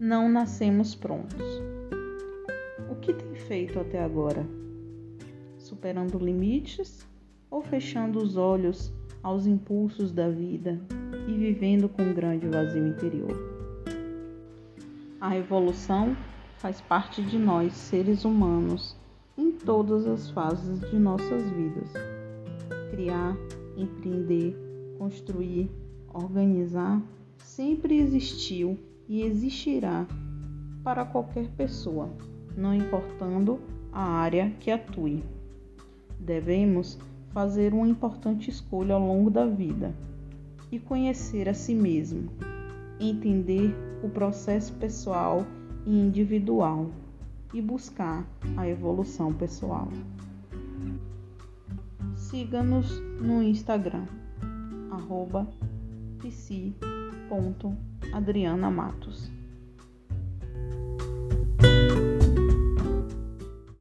nascemos prontos. O que tem feito até agora? Superando limites ou fechando os olhos aos impulsos da vida e vivendo com um grande vazio interior? A evolução faz parte de nós, seres humanos, em todas as fases de nossas vidas. Criar, empreender, construir, organizar sempre existiu e existirá para qualquer pessoa, não importando a área que atue. Devemos fazer uma importante escolha ao longo da vida e conhecer a si mesmo, entender o processo pessoal e individual e buscar a evolução pessoal. Siga-nos no Instagram, arroba psi.adrianamatos.